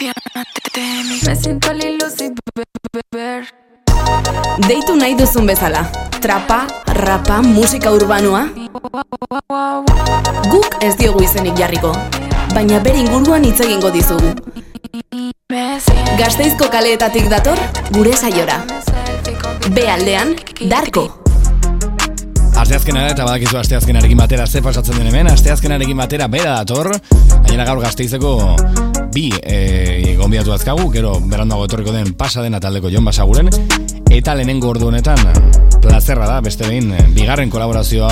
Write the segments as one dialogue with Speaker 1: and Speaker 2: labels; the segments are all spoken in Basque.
Speaker 1: Me siento Lil beber
Speaker 2: Deitu nahi duzun bezala. Trapa, rapa, musika urbanoa. Guk ez diogu izenik jarriko. Baina bere inguruan hitz egingo dizugu. Gasteizko kaleetatik dator, gure saiora. Be aldean, Darko.
Speaker 3: Asteazkenara eta badakizu asteazkenarekin batera ze pasatzen den hemen, asteazkenarekin batera bera dator, gainera gaur gazteizeko bi e, gombiatu azkagu, gero berandago etorriko den pasa dena taldeko Jon Basaguren, eta lehenengo ordu honetan plazerra da, beste behin, bigarren kolaborazioa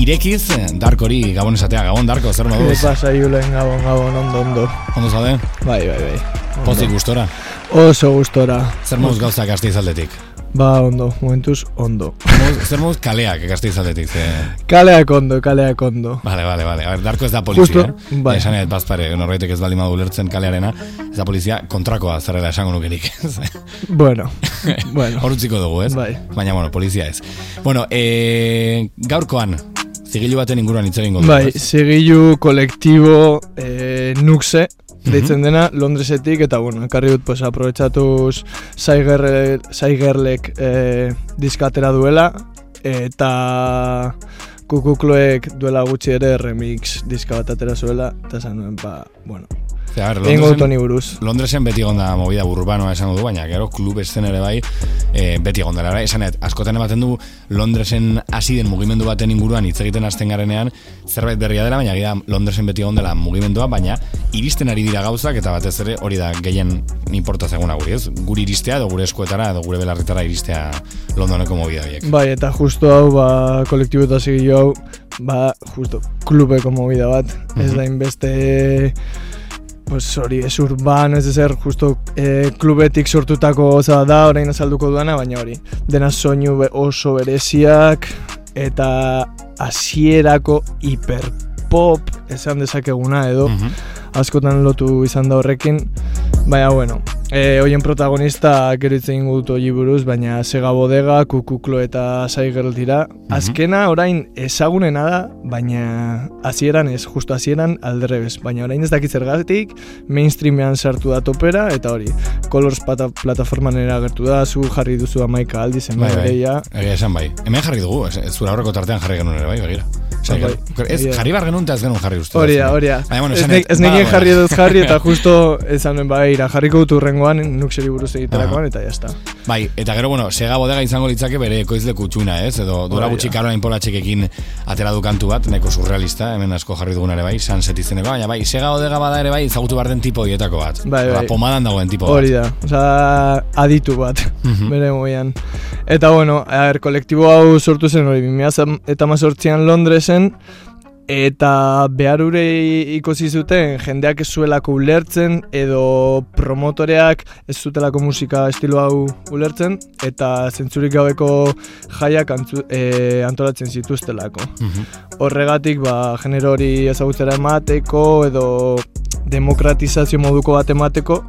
Speaker 3: irekiz, Darkori gabon esatea, gabon Darko, zer moduz?
Speaker 4: Zer pasa, Julen, gabon, gabon, ondo, ondo.
Speaker 3: Ondo zade?
Speaker 4: Bai, bai, bai.
Speaker 3: Pozik gustora?
Speaker 4: Oso gustora.
Speaker 3: Zer moduz gauza gazteiz aldetik?
Speaker 4: Ba, ondo, momentuz, ondo.
Speaker 3: Zer moduz kaleak gazteiz aldetik? Ze...
Speaker 4: Kaleak ondo, kaleak ondo.
Speaker 3: Vale, vale, vale. A ver, Darko ez da polizia,
Speaker 4: Justo,
Speaker 3: eh?
Speaker 4: bai.
Speaker 3: Esan ez bazpare, norbaitek ez baldin madu lertzen kalearena, ez da polizia kontrakoa zerrela esango nukerik.
Speaker 4: bueno, bueno.
Speaker 3: Horutziko dugu, ez?
Speaker 4: Bai.
Speaker 3: Baina, bueno, polizia ez. Bueno, e, gaurkoan, zigilu baten inguruan hitz egingo dugu,
Speaker 4: Bai, zigilu kolektibo e, nuxe, deitzen dena Londresetik eta bueno, ekarri dut pues aprovechatuz Saigerle, Saigerlek e, diskatera duela eta Kukukloek duela gutxi ere remix diska bat atera zuela eta esan nuen, ba, bueno,
Speaker 3: Ze, a ver,
Speaker 4: egingo dut
Speaker 3: Londresen,
Speaker 4: buruz.
Speaker 3: Londresen beti egonda movida urbanoa esango du, baina gero klub eszen ere bai, e, beti egonda ere bai, esan ez, askotan ematen du Londresen hasi den mugimendu baten inguruan hitz egiten hasten garenean, zerbait berria dela, baina gira Londresen beti egon dela mugimendua, baina iristen ari dira gauzak, eta batez ere hori da gehien importa zeguna guri, ez? Guri iristea, edo gure eskuetara, edo gure belarritara iristea Londoneko movida horiek.
Speaker 4: Bai, eta justo hau, ba, kolektibo eta hau, ba, justo, klubeko movida bat, ez
Speaker 3: Mhm.
Speaker 4: da inbeste, pues hori, ez urbano, ez ezer, justo eh, klubetik sortutako goza da, orain azalduko duana, baina hori, dena soinu oso bereziak, eta hasierako hiperpop esan dezakeguna edo,
Speaker 3: Mhm.
Speaker 4: askotan lotu izan da horrekin, baina bueno, e, hoien protagonista gero hitz egingo dut hori buruz, baina Sega Bodega, Kukuklo eta Saiger dira. Azkena orain ezagunena da, baina hasieran ez, justo hasieran alderrebez, baina orain ez dakit zergatik, mainstreamean sartu da topera, eta hori, Colors pata, plataforman eragertu da, zu jarri duzu amaika aldi zen
Speaker 3: Bai, bai, egia esan bai. Hemen jarri dugu, ez zura horreko tartean jarri genuen ere bai, begira.
Speaker 4: Bai,
Speaker 3: ez, jarri bar genuen eta ez genuen jarri uste.
Speaker 4: Hori da, hori da.
Speaker 3: Bueno,
Speaker 4: Ez nekien
Speaker 3: badagoela.
Speaker 4: jarri edo jarri eta justo esan nuen baira, jarriko dut urrengoan nuxeri buruz egiterakoan eta jazta.
Speaker 3: Bai, eta gero, bueno, sega bodega izango litzake bere ekoizleku txuna, ez? Edo dura
Speaker 4: Hori
Speaker 3: gutxi
Speaker 4: da.
Speaker 3: Caroline Polatxekekin atera du kantu bat, neko surrealista, hemen asko jarri dugun ere bai, sunset izeneko, baina bai, sega bodega bada ere bai, ezagutu behar den tipo horietako bat.
Speaker 4: Bai,
Speaker 3: Ba,
Speaker 4: bai.
Speaker 3: pomadan dagoen tipo
Speaker 4: Hori
Speaker 3: bat.
Speaker 4: da, osea, aditu bat, bere moian. Eta bueno, a ver, kolektibo hau sortu zen hori, 2000 eta mazortzian Londresen, eta beharure ikusi zuten jendeak ez zuelako ulertzen edo promotoreak ez zutelako musika estilo hau ulertzen eta zentzurik gabeko jaiak antzu, e, antolatzen zituztelako.
Speaker 3: Mhm.
Speaker 4: Horregatik ba genero hori ezagutzera emateko edo demokratizazio moduko bat emateko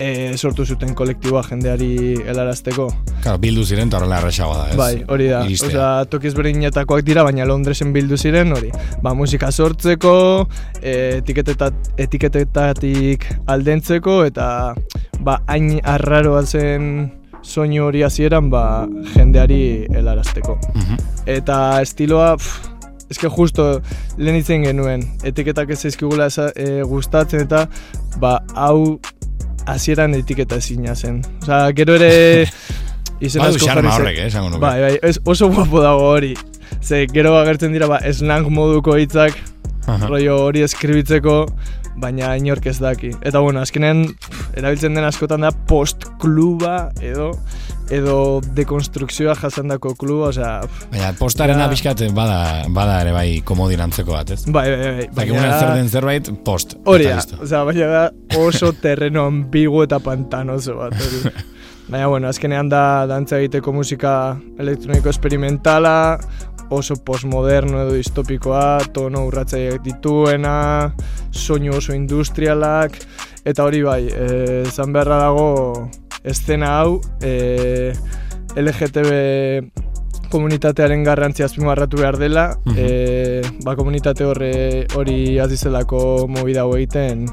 Speaker 4: e, sortu zuten kolektiboa jendeari helarazteko.
Speaker 3: Claro, bildu ziren, eta horrela erraxagoa da, ez?
Speaker 4: Bai, hori da. Osea, tokiz berdinetakoak dira, baina Londresen bildu ziren, hori. Ba, musika sortzeko, e, etiketetat, etiketetatik aldentzeko, eta ba, hain arraroa zen soinu hori hasieran ba, jendeari helarazteko.
Speaker 3: Mhm.
Speaker 4: Eta estiloa, pff, eske justo lehen itzen genuen, etiketak ez zaizkigula eza- e, gustatzen eta ba, hau hasieran etiketa ezina zen. Osea, gero ere izen asko jarri zen-
Speaker 3: horrek, eh, esango nuke.
Speaker 4: Bai, bai, ez, oso guapo dago hori. Ze, gero agertzen dira, ba, slang moduko hitzak,
Speaker 3: Aha.
Speaker 4: rollo hori eskribitzeko, baina inork ez daki. Eta bueno, azkenean pff, erabiltzen den askotan da post-kluba edo edo dekonstrukzioa jasandako kluba, osea,
Speaker 3: Baina, postarena
Speaker 4: Ja.
Speaker 3: bizkat bada, bada ere bai komodin antzeko bat, ez?
Speaker 4: bai, bai, bai,
Speaker 3: Baina, zer den zerbait, post.
Speaker 4: Hori da, osea, baina da oso terreno ambigu eta pantanoso bat, hori. Baina, bueno, azkenean da dantza egiteko musika elektroniko esperimentala, oso postmoderno edo distopikoa, tono urratzaileak dituena, soinu oso industrialak, eta hori bai, eh, zan beharra dago eszena hau, eh, LGTB komunitatearen garrantzia azpimarratu behar dela,
Speaker 3: Mhm.
Speaker 4: eh, ba komunitate horre hori azizelako movida hau egiten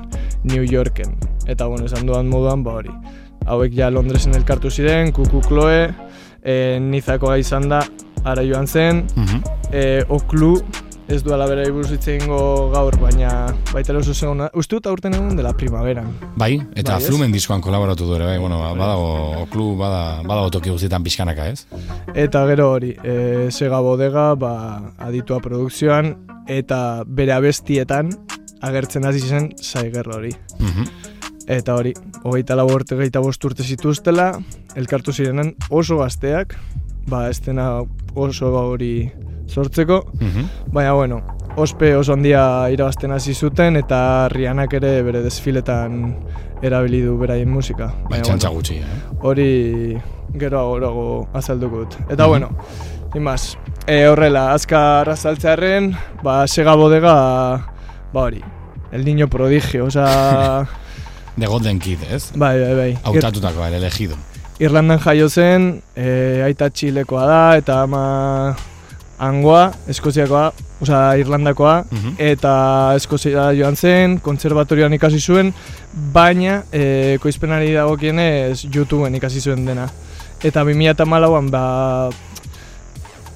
Speaker 4: New Yorken. Eta, bueno, esan duan moduan, ba hori. Hauek ja Londresen elkartu ziren, Kuku Kloe, e, Nizakoa izan da, ara joan zen,
Speaker 3: Mhm.
Speaker 4: e, Oklu, ez duela bera iburuz ingo gaur, baina baita oso zegona. Uste dut aurten egun dela primaveran.
Speaker 3: Bai, eta
Speaker 4: Bai?
Speaker 3: Flumen diskoan kolaboratu du ere, bai, bueno, ba- badago, oklu, bada, badago toki guztietan pixkanaka, ez?
Speaker 4: Eta gero hori, e, Sega Bodega, ba, aditua produkzioan, eta bere abestietan agertzen hasi zen Saiger hori.
Speaker 3: Mhm.
Speaker 4: Eta hori, hogeita lau urte gehieta bost urte zituztela, elkartu zirenen oso gazteak, ba, estena oso hori sortzeko,
Speaker 3: Mhm.
Speaker 4: baina bueno, ospe oso handia irabazten hasi zuten, eta Rianak ere bere desfiletan erabili du beraien musika.
Speaker 3: Bai,
Speaker 4: Baina, bueno,
Speaker 3: gutxi, eh?
Speaker 4: hori gero agorago azalduko dut. Eta
Speaker 3: Mhm.
Speaker 4: bueno, imaz, e, horrela, azkar azaltzearen, ba, Sega Bodega, ba hori, el niño prodigio, oza...
Speaker 3: The Golden Kid, ez?
Speaker 4: bai, bai, bai.
Speaker 3: Hautatutakoa, el elegido.
Speaker 4: Irlandan jaio zen, e, aita txilekoa da, eta ama angoa, eskoziakoa, oza, Irlandakoa,
Speaker 3: Mhm.
Speaker 4: eta eskozia joan zen, kontserbatorioan ikasi zuen, baina e, koizpenari dagokienez YouTubeen ikasi zuen dena. Eta 2008an ba,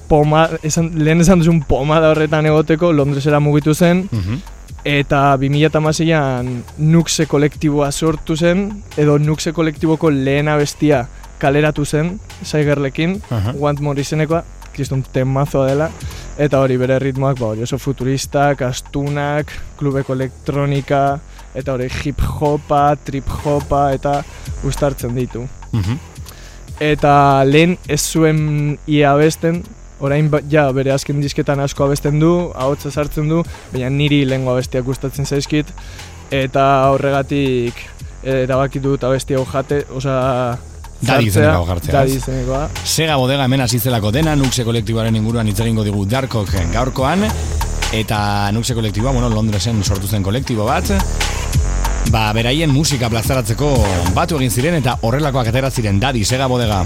Speaker 4: poma, esan, lehen esan duzun pomada horretan egoteko Londresera mugitu zen,
Speaker 3: Mhm.
Speaker 4: Eta 2006an Nuxe kolektiboa sortu zen, edo Nuxe kolektiboko lehen abestia kaleratu zen, Saigerlekin,
Speaker 3: Aha.
Speaker 4: Want More izenekoa, kriston temazoa dela, eta hori bere ritmoak, ba, hori oso futuristak, astunak, klubeko elektronika, eta hori hip hopa, trip hopa, eta ustartzen ditu.
Speaker 3: Mhm.
Speaker 4: Eta lehen ez zuen ia abesten, orain ba, ja bere azken disketan asko abesten du, ahotsa sartzen du, baina niri lehengo abestiak gustatzen zaizkit, eta horregatik erabaki dut abesti hau jate, osea,
Speaker 3: Dadi izenekoa jartzea,
Speaker 4: Dadi
Speaker 3: ez?
Speaker 4: izenekoa.
Speaker 3: Sega bodega hemen hasizelako dena, Nuxe kolektiboaren inguruan hitz egingo digu Darkok gaurkoan, eta Nuxe kolektiboa, bueno, Londresen sortu zen kolektibo bat, ba, beraien musika plazaratzeko batu egin ziren eta horrelakoak atera ziren Dadi, Sega bodega.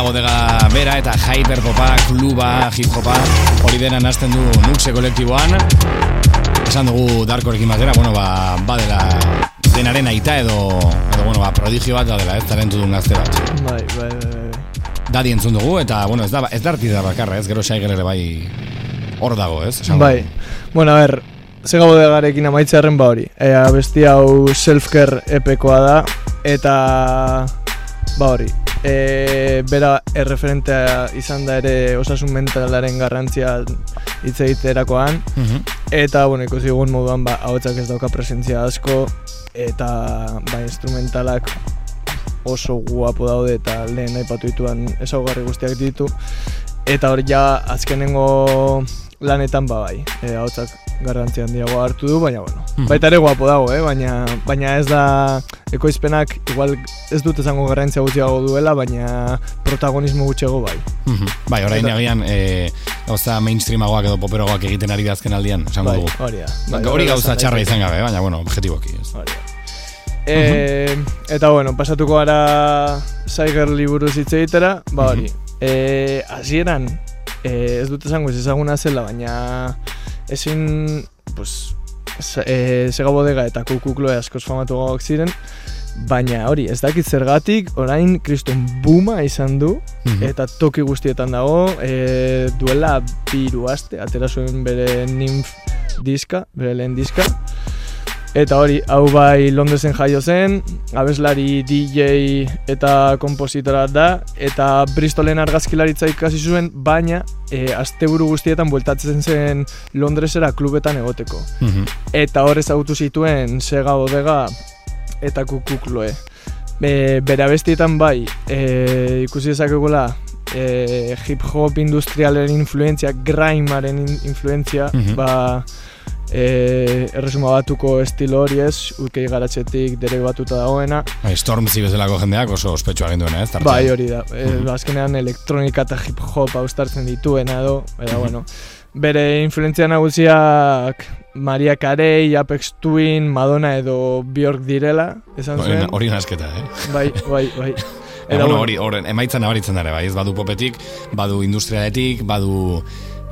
Speaker 3: Sega bodega bera eta hyperpopa, kluba, hip-hopa, hori dena nazten du Nuxe kolektiboan. Esan dugu Darkorekin batera, bueno, ba, badela denaren aita edo, edo bueno, ba, prodigio bat dela, ez talentu duen gazte bat.
Speaker 4: Bai, bai, bai, bai.
Speaker 3: Dadi entzun dugu, eta, bueno, ez da, ez da artida bakarra, ez, gero Saiger ere bai hor dago, ez? Esan
Speaker 4: Bai, bueno, a ver, Sega bodegarekin amaitzearen ba hori. E, abesti hau self-care epekoa da, eta ba hori. E, bera erreferentea izan da ere osasun mentalaren garrantzia hitz egiterakoan,
Speaker 3: Mhm.
Speaker 4: eta bueno, ikusi dugun moduan ba ahotsak ez dauka presentzia asko eta ba instrumentalak oso guapo daude eta lehen aipatu dituan ezaugarri guztiak ditu eta hori ja azkenengo lanetan ba bai, e, ahotsak garrantzia handiago hartu du, baina bueno.
Speaker 3: Mhm.
Speaker 4: Baita ere guapo dago, eh? baina, baina ez da ekoizpenak igual ez dut esango garrantzia gutxiago duela, baina protagonismo gutxiago bai.
Speaker 3: Mhm. Bai, orain agian, e, gauza mainstreamagoak edo poperogoak egiten ari da azken aldian, esango
Speaker 4: Bai,
Speaker 3: dugu.
Speaker 4: hori.
Speaker 3: Ba,
Speaker 4: Bai,
Speaker 3: hori gauza txarra izan gabe, baina, bueno, objektiboki, ez.
Speaker 4: Hori. E, eta bueno, pasatuko gara Saiger liburuz hitz egitera, ba hori. E, hasieran e, ez dut esango ez ezaguna zela, baina ezin, pues, sa- e, sega bodega eta kukukloe askoz famatu ziren, baina hori, ez dakit zergatik, orain kriston buma izan du,
Speaker 3: Mhm.
Speaker 4: eta toki guztietan dago, e, duela biru aste, atera zuen bere nymph diska, bere lehen diska, Eta hori, hau bai Londresen jaio zen, abeslari DJ eta kompositora da, eta Bristolen argazkilaritza ikasi zuen, baina e, asteburu guztietan bueltatzen zen Londresera klubetan egoteko.
Speaker 3: Mhm.
Speaker 4: Eta hor ezagutu zituen Sega Bodega eta Kukukloe. E, bere abestietan bai, e, ikusi dezakegula e, hip-hop industrialaren influentzia, grimaren in- influentzia,
Speaker 3: Mhm.
Speaker 4: ba, e, erresuma batuko estilo hori ez, ukei garatxetik dere batuta dagoena,
Speaker 3: Bai, Stormzy bezalako jendeak oso ospetsua egin duena, ez? tartean.
Speaker 4: bai hori da, e, azkenean elektronika eta hip-hop austartzen dituena edo, eta
Speaker 3: Mhm.
Speaker 4: bueno, bere influentzia nagusiak Maria Carey, Apex Twin, Madonna edo Bjork direla, esan zuen,
Speaker 3: hori nasketa, eh?
Speaker 4: bai, bai, bai.
Speaker 3: Eta, bueno, hori, hori, emaitza nabaritzen dara, bai, ez badu popetik, badu industrialetik, badu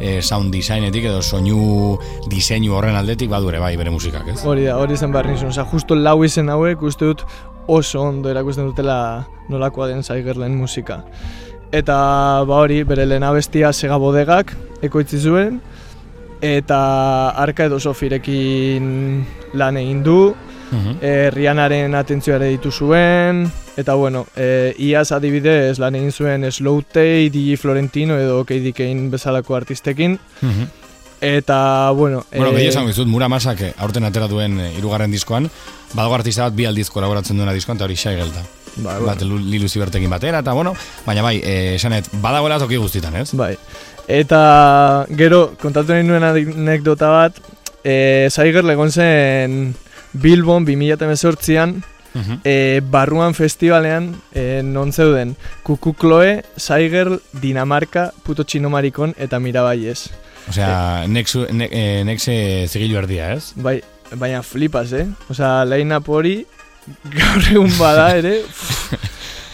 Speaker 3: eh, sound designetik edo soinu diseinu horren aldetik badu ere bai bere musikak, ez?
Speaker 4: Hori da, hori zen behar nizun. Osa, justo lau izen hauek uste dut oso ondo erakusten dutela nolakoa den Zaigerlen musika. Eta ba hori, bere lehen abestia sega bodegak ekoitzi zuen, eta arka edo sofirekin lan egin du,
Speaker 3: Mhm.
Speaker 4: e, Rihanaren atentzioare ditu zuen, eta bueno, e, iaz adibidez lan egin zuen Slow Tay, DJ Florentino edo Keidi Kane bezalako artistekin,
Speaker 3: Mhm.
Speaker 4: eta bueno...
Speaker 3: Bueno,
Speaker 4: e,
Speaker 3: gehi esan dizut, Mura Masak eh, aurten atera duen eh, hirugarren diskoan, badago artista bat bi aldiz kolaboratzen duena diskoan, eta hori xai gelta.
Speaker 4: Ba,
Speaker 3: Bat, Lu- Lilu Zibertekin batera, eta bueno, baina bai, eh, esanet, badagoela toki guztitan, ez?
Speaker 4: Bai. Eta gero, kontatu nahi nuen anekdota bat, e, Zaiger legon zen Bilbon 2018an, E, barruan festivalean, e, non zeuden, Kukukloe, Zaiger, Dinamarca, Puto Txinomarikon eta Mirabaiez.
Speaker 3: Osea, nexu, ne, eh, nexe zigilu erdia, ez?
Speaker 4: Bai, baina flipas, eh? Osea, line-up hori, gaur egun bada ere,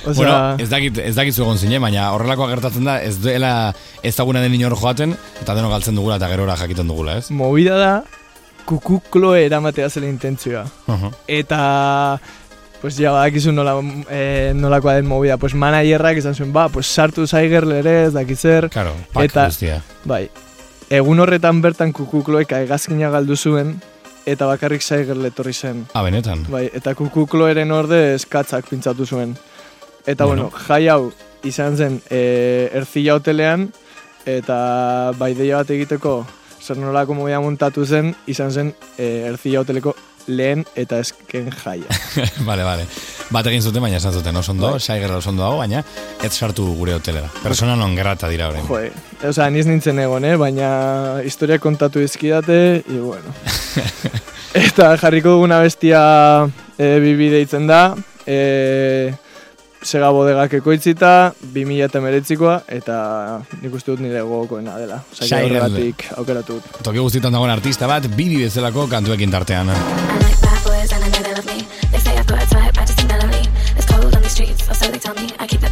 Speaker 4: Osea,
Speaker 3: Bueno, ez dakit, ez dakit egon zinen, baina horrelakoa gertatzen da, ez duela ezaguna den inor joaten, eta deno galtzen dugula eta gerora jakiten dugula, ez?
Speaker 4: movida da, Kukukloe eramatea zela intentzioa.
Speaker 3: Uh
Speaker 4: Eta pues ja badakizu nola, eh, nolakoa den movida, pues managerrak esan zuen, ba, pues sartu Zaiger ere ez dakit zer,
Speaker 3: Claro, pak
Speaker 4: Eta-
Speaker 3: guztia.
Speaker 4: bai. Egun horretan bertan kukukloek egazkina galdu zuen, eta bakarrik Zaiger letorri zen.
Speaker 3: Ah, benetan.
Speaker 4: Bai, eta kukukloeren orde eskatzak pintzatu zuen. Eta
Speaker 3: Bueno.
Speaker 4: bueno, jai hau izan zen e, erzila hotelean, eta bai deia bat egiteko zer nolako movida montatu zen, izan zen e, erzila hoteleko lehen eta esken jaia.
Speaker 3: vale, vale. Bat egin zuten, baina esan zuten, oso ondo,
Speaker 4: Bai.
Speaker 3: saigerra oso ondo dago, baina ez sartu gure hotelera. Persona non grata dira orain.
Speaker 4: Jo, osea, niz nintzen egon, eh? baina historia kontatu izkidate, i bueno. eta jarriko duguna bestia e, bibi deitzen da, e, sega bodegak ekoitzita, 2000 eta meretzikoa, eta nik uste dut nire gogokoena dela.
Speaker 3: Shai
Speaker 4: horregatik aukeratu dut.
Speaker 3: Toki guztietan dagoen artista bat, bibi bezalako kantuekin tartean.
Speaker 5: I like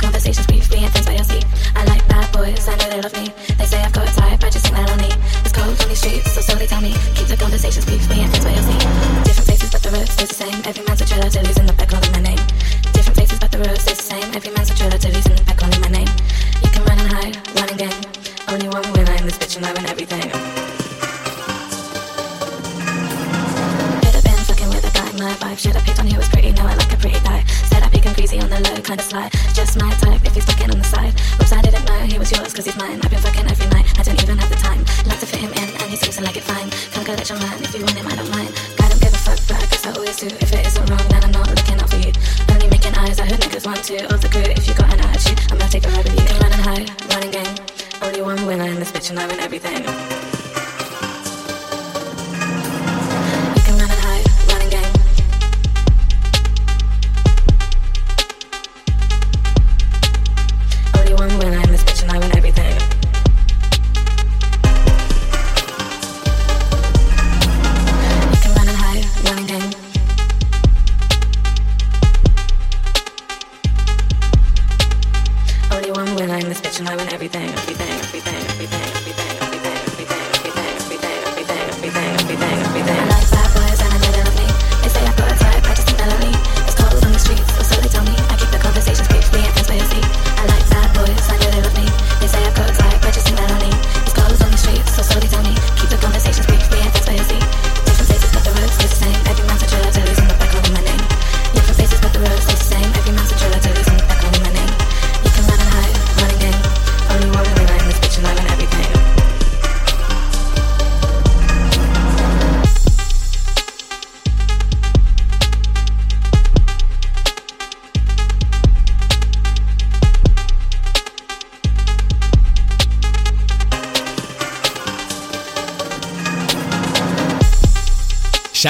Speaker 5: Of the crew, if you got an attitude, I'm gonna take a ride with you. Run and hide, running gang. Only one winner in this bitch, and I win everything.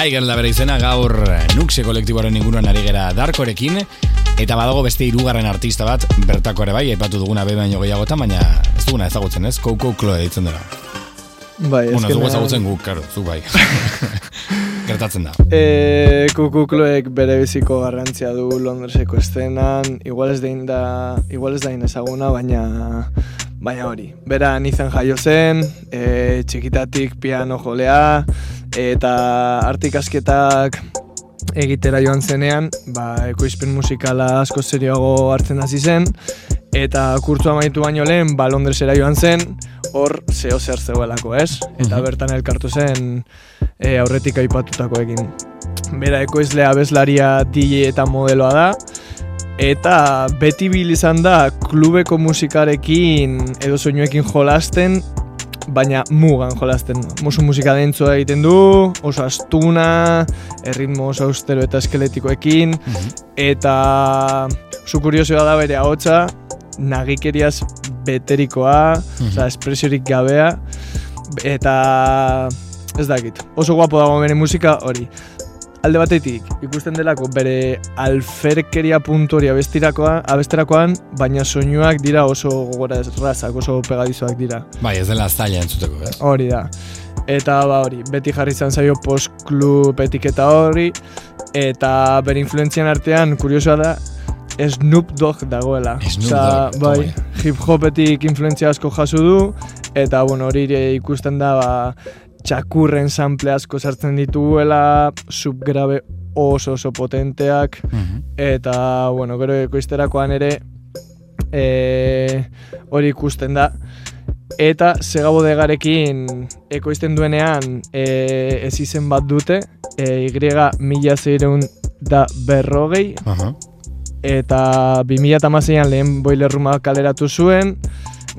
Speaker 3: Shaigen da bere izena gaur Nuxe kolektiboaren inguruan ari gera Darkorekin eta badago beste hirugarren artista bat bertako ere bai aipatu duguna be baino gehiagotan baina ez duguna ezagutzen ez Coco Chloe ditzen dela.
Speaker 4: Bai,
Speaker 3: Bueno, ez dugu ezagutzen guk, claro, zu bai. Gertatzen da.
Speaker 4: E, kukukloek bere biziko garrantzia du Londreseko estenan, igual ez dein da, igual ez dain ezaguna, baina baina hori. Bera nizan jaio zen, e, txikitatik piano jolea, eta artik asketak egitera joan zenean, ba, ekoizpen musikala asko serioago hartzen hasi zen, eta kurtzu amaitu baino lehen, ba, Londresera joan zen, hor zeo zer zegoelako, ez? Eta
Speaker 3: Mhm.
Speaker 4: bertan elkartu zen e, aurretik aipatutakoekin. Bera ekoizlea bezlaria DJ eta modeloa da, eta beti bil izan da klubeko musikarekin edo soinuekin jolasten, baina mugan jolasten. Musu musika dentzoa egiten du, oso astuna, erritmo oso austero eta eskeletikoekin, eta zu kuriosoa da bere ahotsa, nagikeriaz beterikoa, osea, espresiorik gabea, eta ez dakit, oso guapo dago bere musika hori. Alde batetik, ikusten delako bere alferkeria puntu hori abestirakoa, abesterakoan, baina soinuak dira oso gogora errazak, oso pegadizoak dira.
Speaker 3: Bai, ez dela zaila entzuteko, ez?
Speaker 4: Hori da. Eta ba hori, beti jarri izan zaio post-club etiketa hori, eta bere influentzian artean, kuriosoa da, Snoop Dogg dagoela.
Speaker 3: Snoop Dogg,
Speaker 4: bai,
Speaker 3: toma.
Speaker 4: hip-hopetik influentzia asko jaso du, eta bueno, hori ikusten da, ba, txakurren sample asko sartzen dituela, subgrabe oso oso potenteak, eta, bueno, gero ekoizterakoan ere, e, hori ikusten da, eta sega bodegarekin ekoizten duenean e, ez izen bat dute, e, Y mila zeireun da berrogei,
Speaker 3: Aha.
Speaker 4: eta 2006an lehen boiler rooma kaleratu zuen,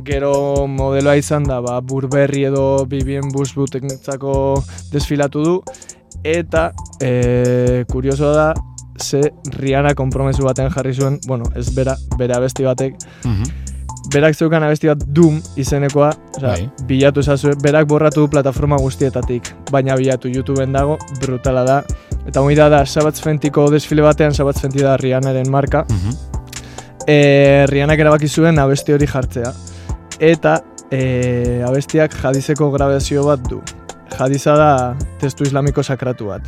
Speaker 4: gero modeloa izan da, ba, burberri edo bibien bus butentzako desfilatu du, eta e, kuriosoa da, ze Rihanna konpromesu baten jarri zuen, bueno, ez bera, bere abesti batek,
Speaker 3: Mhm.
Speaker 4: berak zeukan abesti bat Doom izenekoa, osea,
Speaker 3: Bai.
Speaker 4: bilatu ezazue, berak borratu du plataforma guztietatik, baina bilatu YouTubeen dago, brutala da. Eta hori da, da Sabatz Fentiko desfile batean, Sabatz Fenti da Rihannaren marka,
Speaker 3: Mhm.
Speaker 4: e, Rihannak erabaki zuen abesti hori jartzea. Eta e, abestiak jadizeko grabazio bat du. Jadiza da testu islamiko sakratu bat.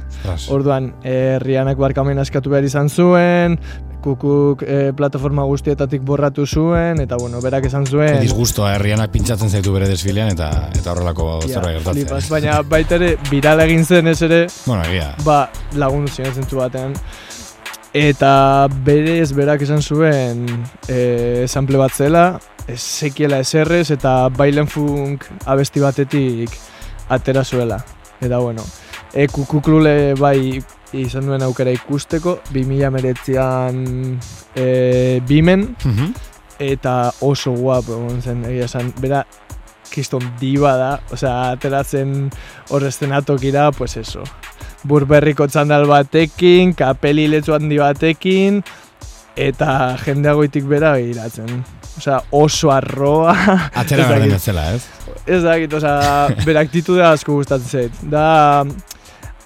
Speaker 4: Orduan, e, Rihannak barkamen askatu behar izan zuen, kukuk e, plataforma guztietatik borratu zuen, eta bueno, berak esan zuen...
Speaker 3: disgustoa herrianak pintzatzen zaitu bere desfilean eta eta horrelako
Speaker 4: Ja,
Speaker 3: zerbait gertatzen.
Speaker 4: flipas, baina baita ere, viral egin zen ez ere,
Speaker 3: Bueno, egia.
Speaker 4: ba, lagundu ziren zentzu batean. Eta berez berak esan zuen e, sample bat zela, ez sekiela eserrez eta bailen funk abesti batetik atera zuela. Eta bueno, e, kukuklule bai izan duen aukera ikusteko, 2000 meretzian e, bimen,
Speaker 3: Mhm.
Speaker 4: eta oso guapo egon zen, egia esan, bera, kiston diba da, osea, ateratzen hor eszenatokira, pues eso, burberriko txandal batekin, kapeli letzu handi batekin, eta jendeagoitik bera begiratzen. Osea, oso arroa.
Speaker 3: Atzera
Speaker 4: Ez
Speaker 3: berden
Speaker 4: dakit.
Speaker 3: ez zela, ez?
Speaker 4: Ez dakit, osea, bere aktitudea asko gustatzen zait. Da,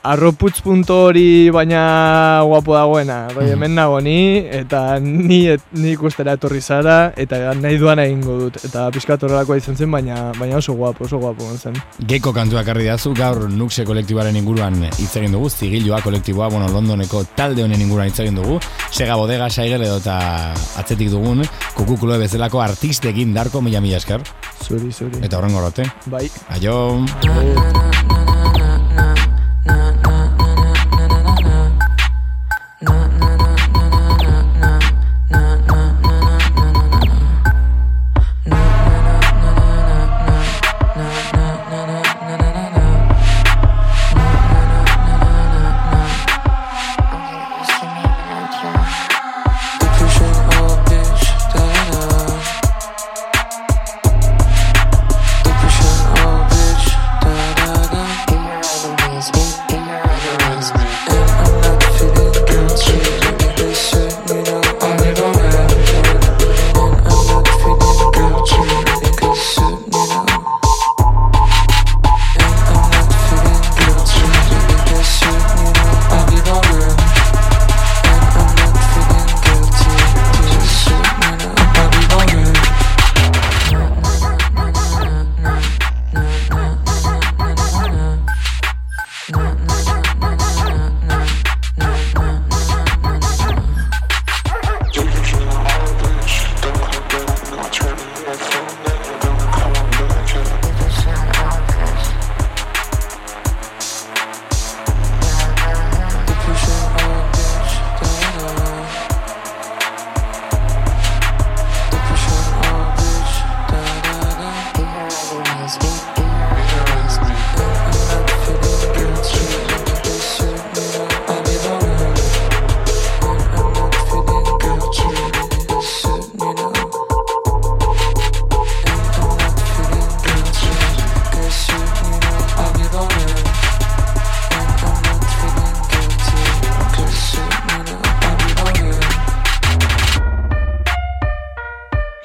Speaker 4: arroputz punto hori baina guapo dagoena. Roi,
Speaker 3: Mhm.
Speaker 4: hemen nago ni, eta ni, et, ni ikustera etorri zara, eta nahi duan egingo dut. Eta pixkat horrelakoa izan zen, baina, baina oso guapo, oso guapo zen.
Speaker 3: Geko kantuak arri dazu, gaur Nuxe kolektibaren inguruan hitz egin dugu, Zigilua kolektiboa, bueno, Londoneko talde honen inguruan hitz egin dugu, Sega Bodega, Saigel edo eta atzetik dugun, kukukulo bezalako artistekin darko mila mila esker,
Speaker 4: Zuri, zuri.
Speaker 3: eta horrengo arte.
Speaker 4: Bai.
Speaker 3: Aio!
Speaker 1: Na,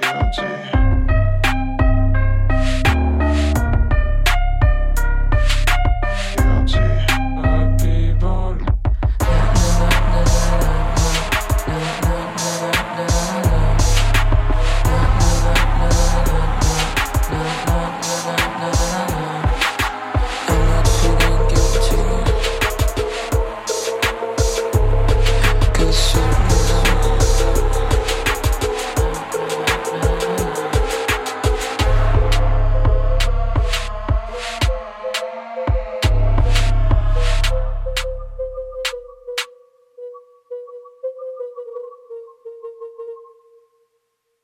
Speaker 1: Guilty.